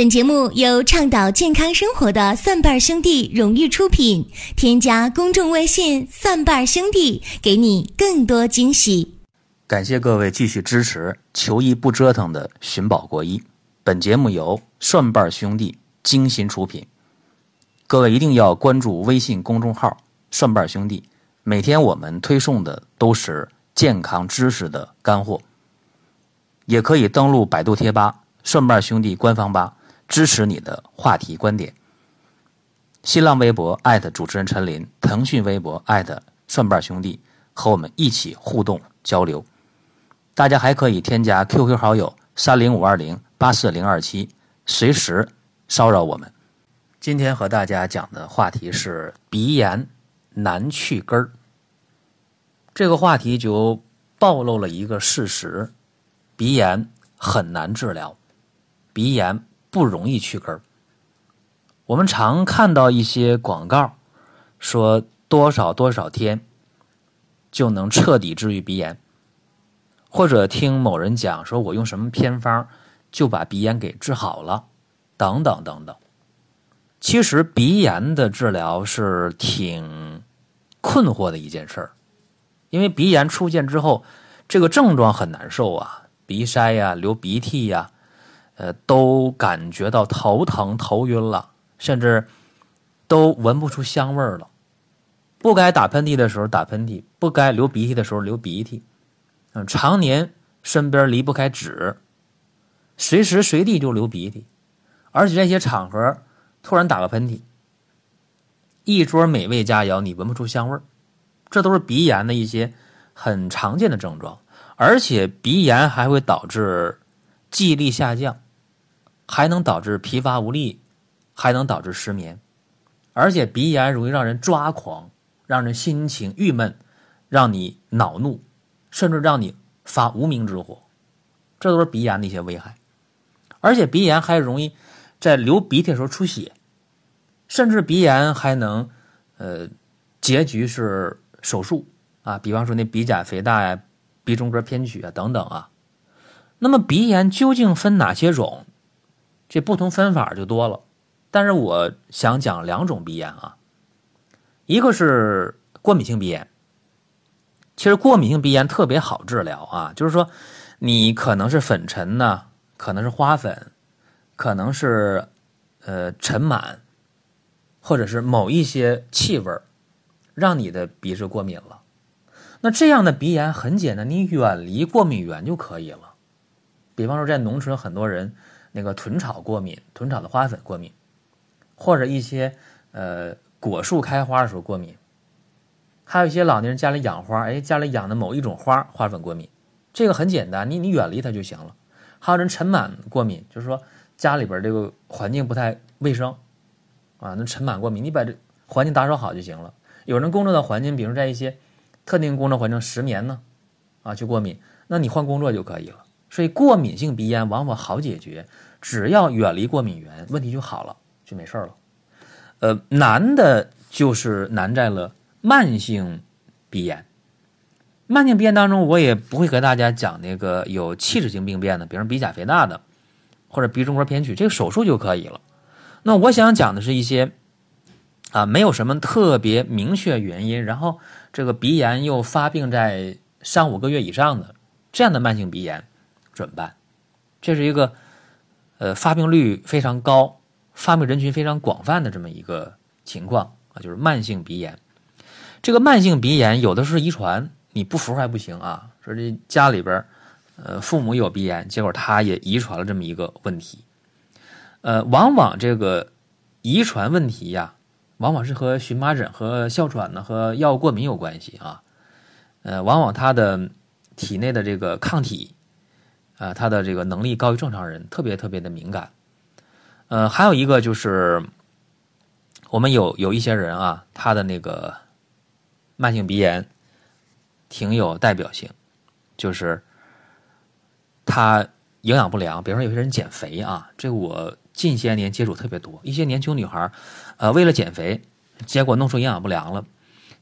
本节目由倡导健康生活的蒜瓣兄弟荣誉出品。添加公众微信“蒜瓣兄弟”，给你更多惊喜。感谢各位继续支持求医不折腾的寻宝国医。本节目由蒜瓣兄弟精心出品。各位一定要关注微信公众号“蒜瓣兄弟”，每天我们推送的都是健康知识的干货。也可以登录百度贴吧“蒜瓣兄弟”官方吧。支持你的话题观点。新浪微博艾特主持人陈林，腾讯微博艾特蒜瓣兄弟，和我们一起互动交流。大家还可以添加 QQ 好友三零五二零八四零二七，随时骚扰我们。今天和大家讲的话题是鼻炎难去根儿。这个话题就暴露了一个事实：鼻炎很难治疗，鼻炎。不容易去根儿。我们常看到一些广告，说多少多少天就能彻底治愈鼻炎，或者听某人讲说我用什么偏方就把鼻炎给治好了，等等等等。其实鼻炎的治疗是挺困惑的一件事儿，因为鼻炎出现之后，这个症状很难受啊，鼻塞呀，流鼻涕呀。呃，都感觉到头疼、头晕了，甚至都闻不出香味了。不该打喷嚏的时候打喷嚏，不该流鼻涕的时候流鼻涕。嗯，常年身边离不开纸，随时随地就流鼻涕，而且这些场合突然打个喷嚏，一桌美味佳肴你闻不出香味儿，这都是鼻炎的一些很常见的症状。而且鼻炎还会导致记忆力下降。还能导致疲乏无力，还能导致失眠，而且鼻炎容易让人抓狂，让人心情郁闷，让你恼怒，甚至让你发无名之火，这都是鼻炎的一些危害。而且鼻炎还容易在流鼻涕的时候出血，甚至鼻炎还能呃结局是手术啊，比方说那鼻甲肥大呀、鼻中隔偏曲啊等等啊。那么鼻炎究竟分哪些种？这不同分法就多了，但是我想讲两种鼻炎啊，一个是过敏性鼻炎。其实过敏性鼻炎特别好治疗啊，就是说你可能是粉尘呢，可能是花粉，可能是呃尘螨，或者是某一些气味让你的鼻子过敏了。那这样的鼻炎很简单，你远离过敏源就可以了。比方说在农村，很多人。那个豚草过敏，豚草的花粉过敏，或者一些呃果树开花的时候过敏，还有一些老年人家里养花，哎，家里养的某一种花花粉过敏，这个很简单，你你远离它就行了。还有人尘螨过敏，就是说家里边这个环境不太卫生啊，那尘螨过敏，你把这环境打扫好就行了。有人工作的环境，比如在一些特定工作环境失眠呢，啊，就过敏，那你换工作就可以了。所以过敏性鼻炎往往好解决，只要远离过敏源，问题就好了，就没事了。呃，难的就是难在了慢性鼻炎。慢性鼻炎当中，我也不会和大家讲那个有器质性病变的，比如鼻甲肥大的，或者鼻中隔偏曲，这个手术就可以了。那我想讲的是一些啊，没有什么特别明确原因，然后这个鼻炎又发病在三五个月以上的这样的慢性鼻炎。怎么办？这是一个呃发病率非常高、发病人群非常广泛的这么一个情况啊，就是慢性鼻炎。这个慢性鼻炎有的是遗传，你不服还不行啊。说这家里边呃父母有鼻炎，结果他也遗传了这么一个问题。呃，往往这个遗传问题呀，往往是和荨麻疹和哮喘呢和药物过敏有关系啊。呃，往往他的体内的这个抗体。啊，他的这个能力高于正常人，特别特别的敏感。呃，还有一个就是，我们有有一些人啊，他的那个慢性鼻炎挺有代表性，就是他营养不良。比如说有些人减肥啊，这我近些年接触特别多，一些年轻女孩呃，为了减肥，结果弄出营养不良了，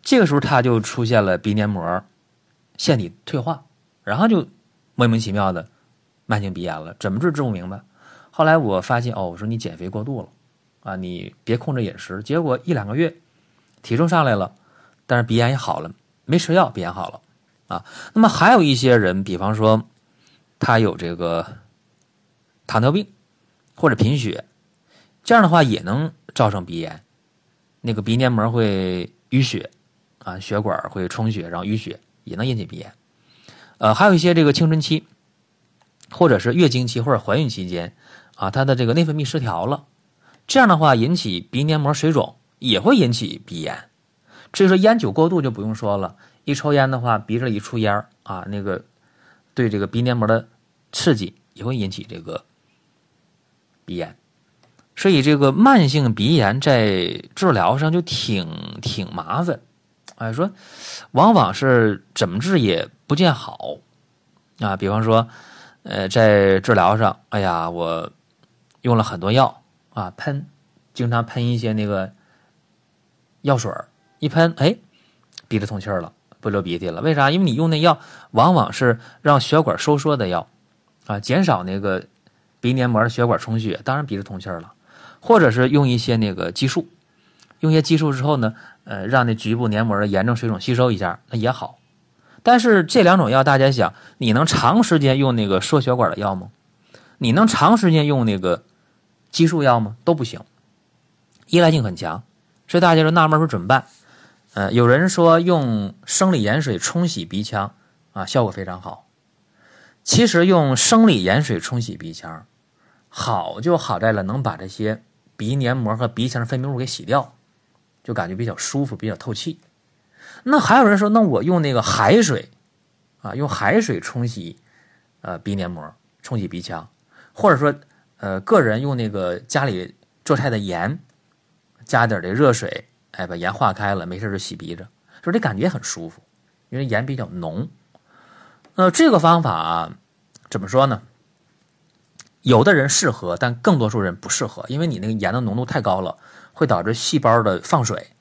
这个时候他就出现了鼻黏膜腺体退化，然后就莫名其妙的。慢性鼻炎了，怎么治治不明白？后来我发现哦，我说你减肥过度了啊，你别控制饮食。结果一两个月，体重上来了，但是鼻炎也好了，没吃药，鼻炎好了啊。那么还有一些人，比方说他有这个糖尿病或者贫血，这样的话也能造成鼻炎，那个鼻黏膜会淤血啊，血管会充血，然后淤血也能引起鼻炎。呃，还有一些这个青春期。或者是月经期或者怀孕期间，啊，它的这个内分泌失调了，这样的话引起鼻黏膜水肿，也会引起鼻炎。至于说烟酒过度就不用说了，一抽烟的话，鼻子里一出烟啊，那个对这个鼻黏膜的刺激也会引起这个鼻炎。所以这个慢性鼻炎在治疗上就挺挺麻烦，哎，说往往是怎么治也不见好啊，比方说。呃，在治疗上，哎呀，我用了很多药啊，喷，经常喷一些那个药水一喷，哎，鼻子通气了，不流鼻涕了。为啥？因为你用那药往往是让血管收缩的药啊，减少那个鼻黏膜的血管充血，当然鼻子通气了。或者是用一些那个激素，用一些激素之后呢，呃，让那局部黏膜的炎症水肿吸收一下，那也好。但是这两种药，大家想，你能长时间用那个缩血管的药吗？你能长时间用那个激素药吗？都不行，依赖性很强。所以大家就纳闷说怎么办？呃，有人说用生理盐水冲洗鼻腔啊，效果非常好。其实用生理盐水冲洗鼻腔，好就好在了能把这些鼻黏膜和鼻腔分泌物给洗掉，就感觉比较舒服，比较透气。那还有人说，那我用那个海水，啊，用海水冲洗，呃，鼻黏膜，冲洗鼻腔，或者说，呃，个人用那个家里做菜的盐，加点这热水，哎，把盐化开了，没事就洗鼻子，说这感觉很舒服，因为盐比较浓。呃，这个方法怎么说呢？有的人适合，但更多数人不适合，因为你那个盐的浓度太高了，会导致细胞的放水。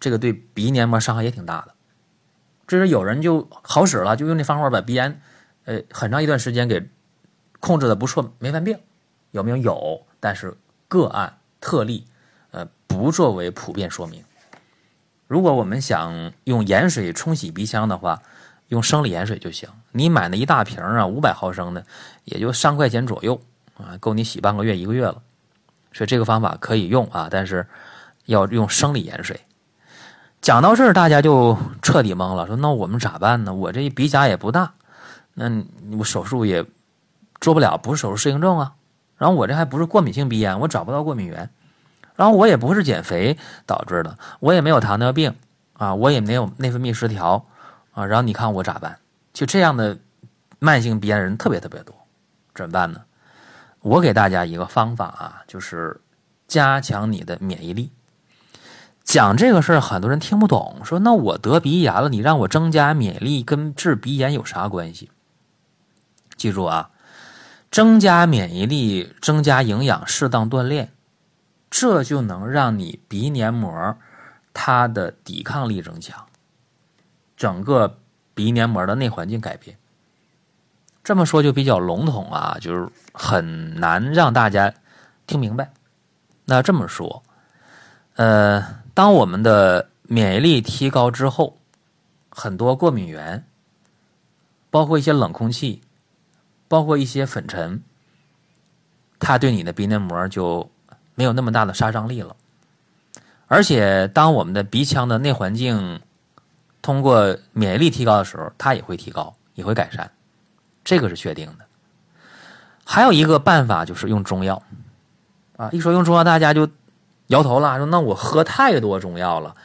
这个对鼻黏膜伤害也挺大的，这是有人就好使了，就用那方法把鼻炎，呃，很长一段时间给控制的不错，没犯病。有没有？有，但是个案特例，呃，不作为普遍说明。如果我们想用盐水冲洗鼻腔的话，用生理盐水就行。你买那一大瓶啊，五百毫升的，也就三块钱左右啊，够你洗半个月一个月了。所以这个方法可以用啊，但是要用生理盐水。讲到这儿，大家就彻底懵了，说：“那我们咋办呢？我这鼻甲也不大，那我手术也做不了，不是手术适应症啊。然后我这还不是过敏性鼻炎，我找不到过敏源。然后我也不是减肥导致的，我也没有糖尿病啊，我也没有内分泌失调啊。然后你看我咋办？就这样的慢性鼻炎人特别特别多，怎么办呢？我给大家一个方法啊，就是加强你的免疫力。”讲这个事儿，很多人听不懂。说那我得鼻炎了，你让我增加免疫力，跟治鼻炎有啥关系？记住啊，增加免疫力，增加营养，适当锻炼，这就能让你鼻黏膜它的抵抗力增强，整个鼻黏膜的内环境改变。这么说就比较笼统啊，就是很难让大家听明白。那这么说，呃。当我们的免疫力提高之后，很多过敏源，包括一些冷空气，包括一些粉尘，它对你的鼻黏膜就没有那么大的杀伤力了。而且，当我们的鼻腔的内环境通过免疫力提高的时候，它也会提高，也会改善，这个是确定的。还有一个办法就是用中药，啊，一说用中药，大家就。摇头了，说：“那我喝太多中药了，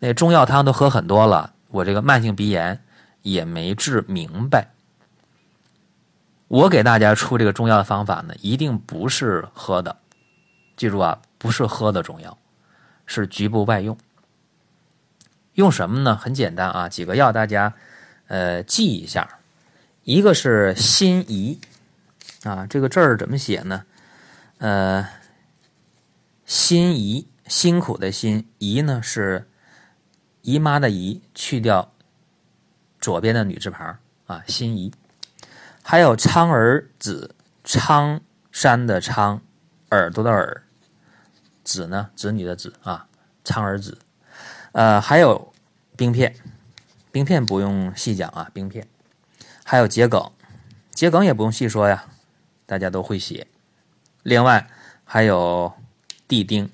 那中药汤都喝很多了，我这个慢性鼻炎也没治明白。我给大家出这个中药的方法呢，一定不是喝的，记住啊，不是喝的中药，是局部外用。用什么呢？很简单啊，几个药大家呃记一下，一个是辛夷啊，这个字儿怎么写呢？呃。”辛夷，辛苦的辛，夷呢是姨妈的姨，去掉左边的女字旁啊，辛夷。还有苍耳子，苍山的苍，耳朵的耳，子呢子女的子啊，苍耳子。呃，还有冰片，冰片不用细讲啊，冰片。还有桔梗，桔梗也不用细说呀，大家都会写。另外还有地丁，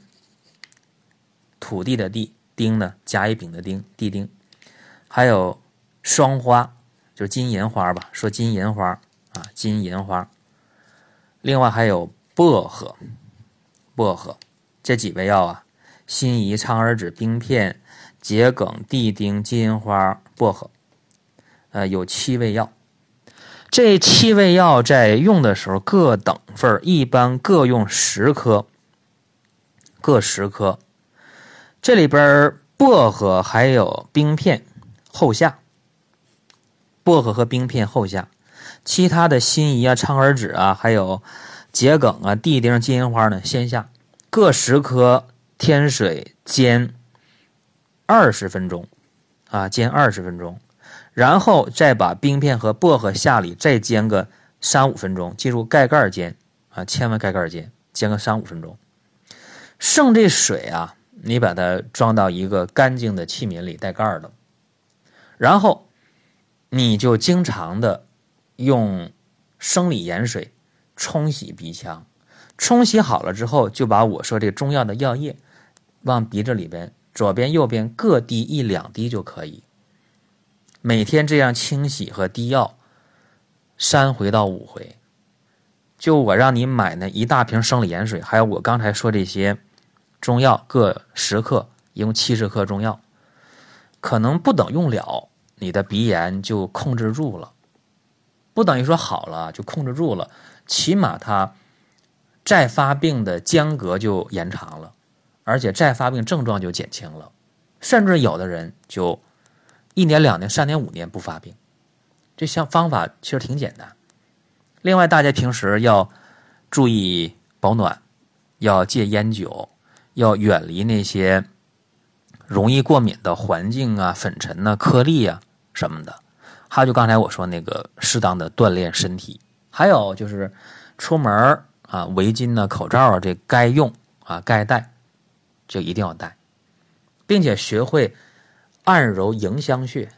土地的地，丁呢甲乙丙的丁，地丁。还有双花，就是金银花吧，说金银花啊，金银花。另外还有薄荷，薄荷这几味药啊，辛夷、苍耳子、冰片、桔梗、地丁、金银花、薄荷，呃，有七味药。这七味药在用的时候各等份一般各用十颗，各十颗。这里边薄荷还有冰片。后下，薄荷和冰片后下，其他的辛夷啊、苍耳子啊，还有桔梗啊、地丁、金银花呢，先下，各十颗，添水煎二十分钟，啊，煎二十分钟，然后再把冰片和薄荷下里，再煎个三五分钟，记住盖盖煎啊，千万盖盖煎，煎个三五分钟。剩这水啊，你把它装到一个干净的器皿里，带盖的。然后，你就经常的用生理盐水冲洗鼻腔，冲洗好了之后，就把我说这中药的药液往鼻子里边左边右边各滴一两滴就可以。每天这样清洗和滴药三回到五回。就我让你买那一大瓶生理盐水，还有我刚才说这些中药各十克，一共七十克中药，可能不等用了。你的鼻炎就控制住了，不等于说好了就控制住了，起码它再发病的间隔就延长了，而且再发病症状就减轻了，甚至有的人就一年、两年、三年、五年不发病。这项方法其实挺简单。另外，大家平时要注意保暖，要戒烟酒，要远离那些容易过敏的环境啊、粉尘呐、颗粒啊。什么的，还有就刚才我说那个适当的锻炼身体，还有就是出门啊，围巾呢、口罩啊，这该用啊该戴，就一定要戴，并且学会按揉迎香穴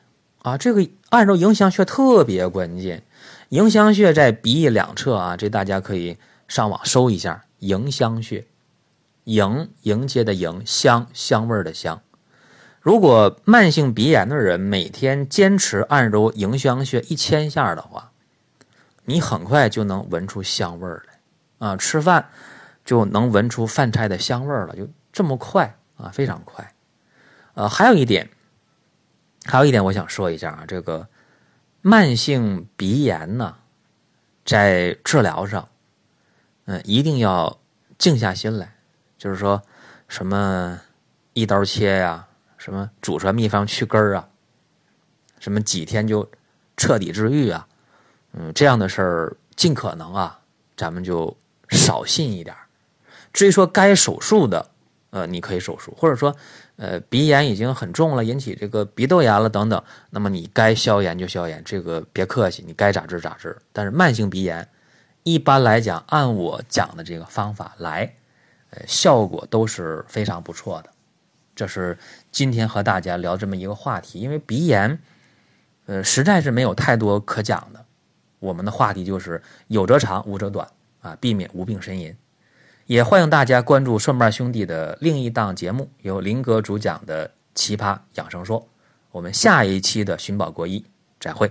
啊，这个按揉迎香穴特别关键。迎香穴在鼻翼两侧啊，这大家可以上网搜一下迎香穴，迎迎接的迎，香香味的香。如果慢性鼻炎的人每天坚持按揉迎香穴一千下的话，你很快就能闻出香味儿来啊！吃饭就能闻出饭菜的香味儿了，就这么快啊，非常快。呃，还有一点，还有一点我想说一下啊，这个慢性鼻炎呢，在治疗上，嗯，一定要静下心来，就是说什么一刀切呀。什么祖传秘方去根儿啊？什么几天就彻底治愈啊？嗯，这样的事儿尽可能啊，咱们就少信一点。至于说该手术的，呃，你可以手术，或者说，呃，鼻炎已经很重了，引起这个鼻窦炎了等等，那么你该消炎就消炎，这个别客气，你该咋治咋治。但是慢性鼻炎，一般来讲，按我讲的这个方法来，效果都是非常不错的。这是今天和大家聊这么一个话题，因为鼻炎，呃，实在是没有太多可讲的。我们的话题就是有则长，无则短啊，避免无病呻吟。也欢迎大家关注顺瓣兄弟的另一档节目，由林哥主讲的《奇葩养生说》。我们下一期的寻宝国医再会。